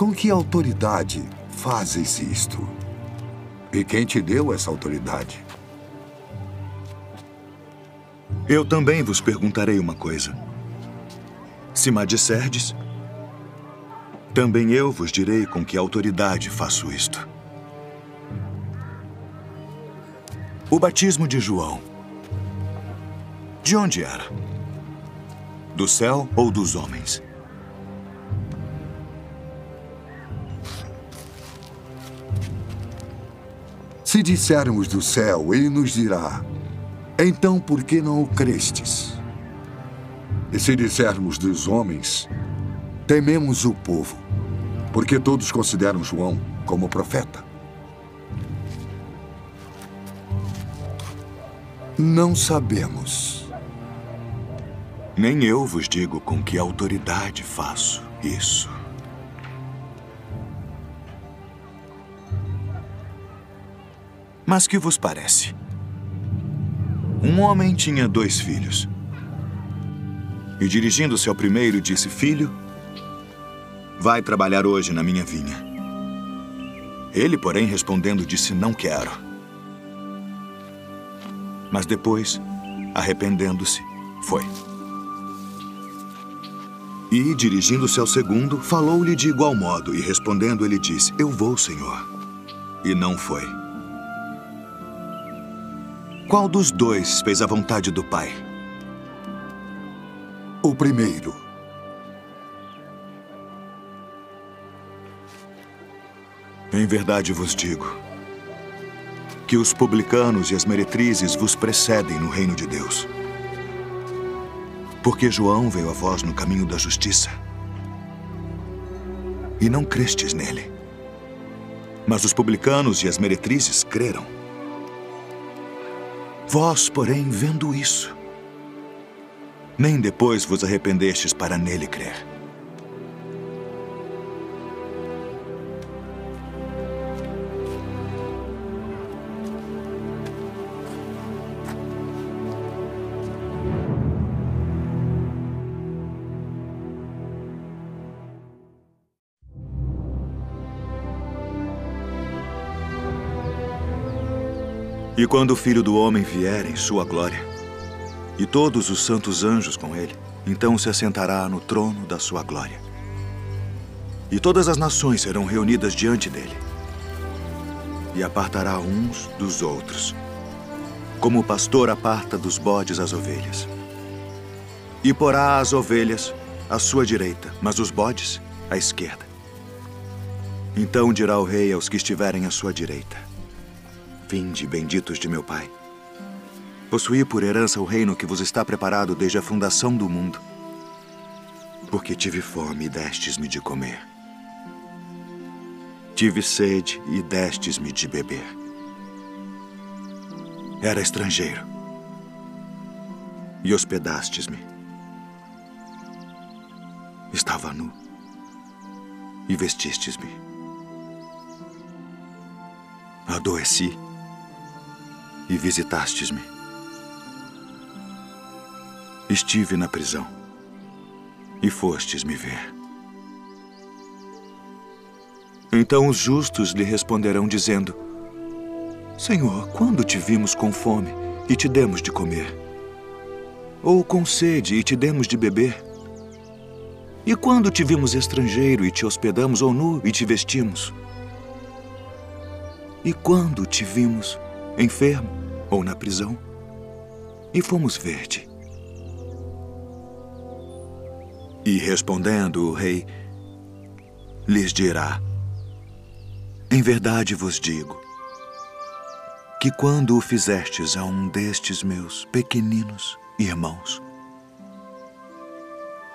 Com que autoridade fazes isto? E quem te deu essa autoridade? Eu também vos perguntarei uma coisa. Se me disserdes, também eu vos direi com que autoridade faço isto. O batismo de João. De onde era? Do céu ou dos homens? Se dissermos do céu, ele nos dirá: Então por que não o crestes? E se dissermos dos homens, tememos o povo, porque todos consideram João como profeta. Não sabemos. Nem eu vos digo com que autoridade faço isso. Mas que vos parece? Um homem tinha dois filhos. E dirigindo-se ao primeiro, disse: Filho, vai trabalhar hoje na minha vinha. Ele, porém, respondendo, disse: Não quero. Mas depois, arrependendo-se, foi. E, dirigindo-se ao segundo, falou-lhe de igual modo, e respondendo, ele disse: Eu vou, senhor. E não foi. Qual dos dois fez a vontade do pai? O primeiro. Em verdade vos digo que os publicanos e as meretrizes vos precedem no reino de Deus. Porque João veio a vós no caminho da justiça e não crestes nele. Mas os publicanos e as meretrizes creram. Vós, porém, vendo isso, nem depois vos arrependestes para nele crer. E quando o Filho do Homem vier em sua glória, e todos os santos anjos com ele, então se assentará no trono da sua glória. E todas as nações serão reunidas diante dele. E apartará uns dos outros, como o pastor aparta dos bodes as ovelhas. E porá as ovelhas à sua direita, mas os bodes à esquerda. Então dirá o rei aos que estiverem à sua direita: Vinde, benditos de meu Pai. Possuí por herança o reino que vos está preparado desde a fundação do mundo. Porque tive fome e destes-me de comer. Tive sede e destes-me de beber. Era estrangeiro e hospedastes-me. Estava nu e vestistes-me. Adoeci e visitastes-me. Estive na prisão e fostes me ver. Então os justos lhe responderão, dizendo: Senhor, quando te vimos com fome e te demos de comer? Ou com sede e te demos de beber? E quando te vimos estrangeiro e te hospedamos, ou nu e te vestimos? E quando te vimos enfermo ou na prisão, e fomos ver-te. E respondendo o rei, lhes dirá: Em verdade vos digo, que quando o fizestes a um destes meus pequeninos irmãos,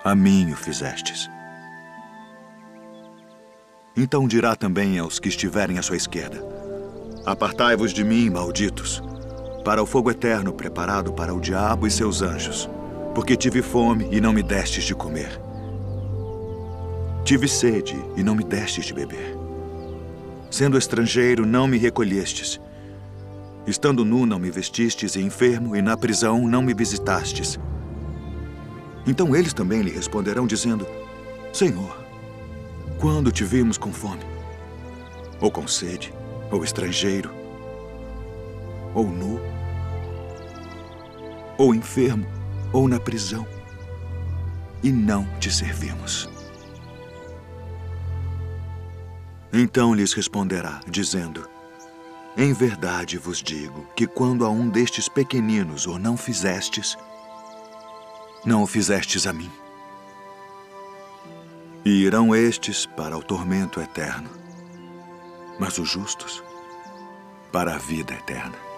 a mim o fizestes. Então dirá também aos que estiverem à sua esquerda: Apartai-vos de mim, malditos para o fogo eterno preparado para o diabo e seus anjos, porque tive fome e não me destes de comer. Tive sede e não me destes de beber. Sendo estrangeiro, não me recolhestes. Estando nu, não me vestistes, e enfermo, e na prisão, não me visitastes. Então eles também lhe responderão, dizendo: Senhor, Quando te vimos com fome, ou com sede, ou estrangeiro, ou nu, ou enfermo, ou na prisão, e não te servimos? Então lhes responderá, dizendo: Em verdade vos digo que quando a um destes pequeninos o não fizestes, não o fizestes a mim. E irão estes para o tormento eterno, mas os justos para a vida eterna.